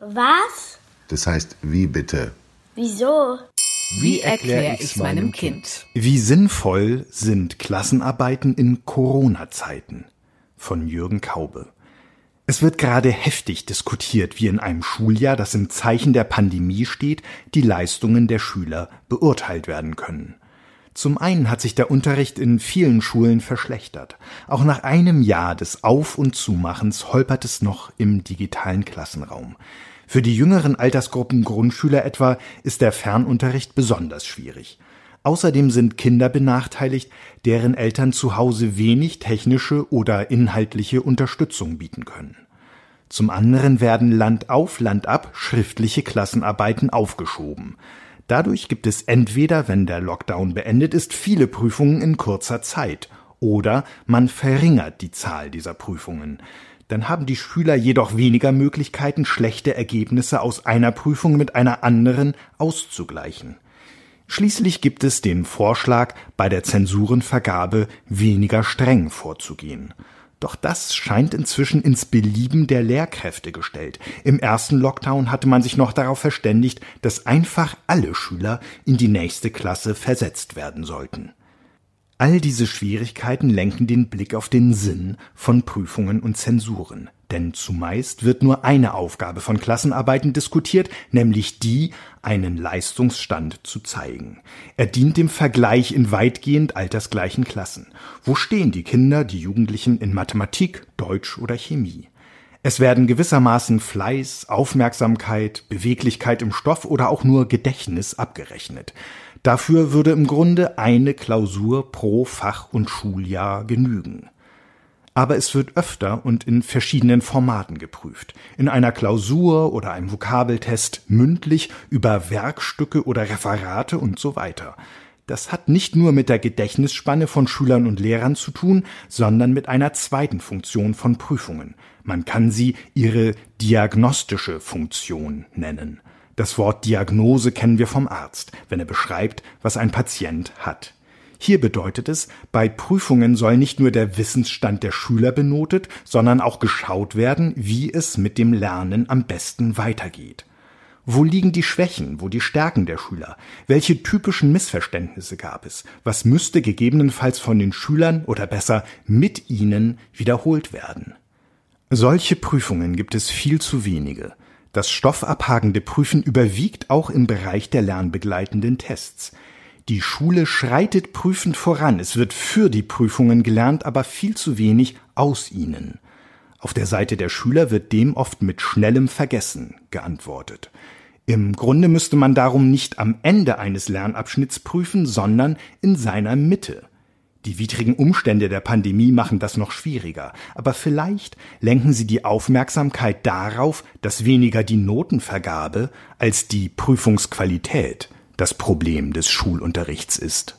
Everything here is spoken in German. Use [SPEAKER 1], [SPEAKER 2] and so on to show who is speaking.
[SPEAKER 1] Was?
[SPEAKER 2] Das heißt, wie bitte?
[SPEAKER 1] Wieso?
[SPEAKER 3] Wie erkläre ich's meinem Kind?
[SPEAKER 4] Wie sinnvoll sind Klassenarbeiten in Corona-Zeiten? Von Jürgen Kaube. Es wird gerade heftig diskutiert, wie in einem Schuljahr, das im Zeichen der Pandemie steht, die Leistungen der Schüler beurteilt werden können. Zum einen hat sich der Unterricht in vielen Schulen verschlechtert. Auch nach einem Jahr des Auf- und Zumachens holpert es noch im digitalen Klassenraum. Für die jüngeren Altersgruppen Grundschüler etwa ist der Fernunterricht besonders schwierig. Außerdem sind Kinder benachteiligt, deren Eltern zu Hause wenig technische oder inhaltliche Unterstützung bieten können. Zum anderen werden Land auf Land ab schriftliche Klassenarbeiten aufgeschoben. Dadurch gibt es entweder, wenn der Lockdown beendet ist, viele Prüfungen in kurzer Zeit oder man verringert die Zahl dieser Prüfungen. Dann haben die Schüler jedoch weniger Möglichkeiten, schlechte Ergebnisse aus einer Prüfung mit einer anderen auszugleichen. Schließlich gibt es den Vorschlag, bei der Zensurenvergabe weniger streng vorzugehen. Doch das scheint inzwischen ins Belieben der Lehrkräfte gestellt. Im ersten Lockdown hatte man sich noch darauf verständigt, dass einfach alle Schüler in die nächste Klasse versetzt werden sollten. All diese Schwierigkeiten lenken den Blick auf den Sinn von Prüfungen und Zensuren. Denn zumeist wird nur eine Aufgabe von Klassenarbeiten diskutiert, nämlich die, einen Leistungsstand zu zeigen. Er dient dem Vergleich in weitgehend altersgleichen Klassen. Wo stehen die Kinder, die Jugendlichen in Mathematik, Deutsch oder Chemie? Es werden gewissermaßen Fleiß, Aufmerksamkeit, Beweglichkeit im Stoff oder auch nur Gedächtnis abgerechnet. Dafür würde im Grunde eine Klausur pro Fach und Schuljahr genügen. Aber es wird öfter und in verschiedenen Formaten geprüft. In einer Klausur oder einem Vokabeltest, mündlich, über Werkstücke oder Referate und so weiter. Das hat nicht nur mit der Gedächtnisspanne von Schülern und Lehrern zu tun, sondern mit einer zweiten Funktion von Prüfungen. Man kann sie ihre diagnostische Funktion nennen. Das Wort Diagnose kennen wir vom Arzt, wenn er beschreibt, was ein Patient hat. Hier bedeutet es, bei Prüfungen soll nicht nur der Wissensstand der Schüler benotet, sondern auch geschaut werden, wie es mit dem Lernen am besten weitergeht. Wo liegen die Schwächen, wo die Stärken der Schüler? Welche typischen Missverständnisse gab es? Was müsste gegebenenfalls von den Schülern oder besser mit ihnen wiederholt werden? Solche Prüfungen gibt es viel zu wenige. Das stoffabhagende Prüfen überwiegt auch im Bereich der lernbegleitenden Tests. Die Schule schreitet prüfend voran, es wird für die Prüfungen gelernt, aber viel zu wenig aus ihnen. Auf der Seite der Schüler wird dem oft mit schnellem Vergessen geantwortet. Im Grunde müsste man darum nicht am Ende eines Lernabschnitts prüfen, sondern in seiner Mitte. Die widrigen Umstände der Pandemie machen das noch schwieriger, aber vielleicht lenken sie die Aufmerksamkeit darauf, dass weniger die Notenvergabe als die Prüfungsqualität das Problem des Schulunterrichts ist.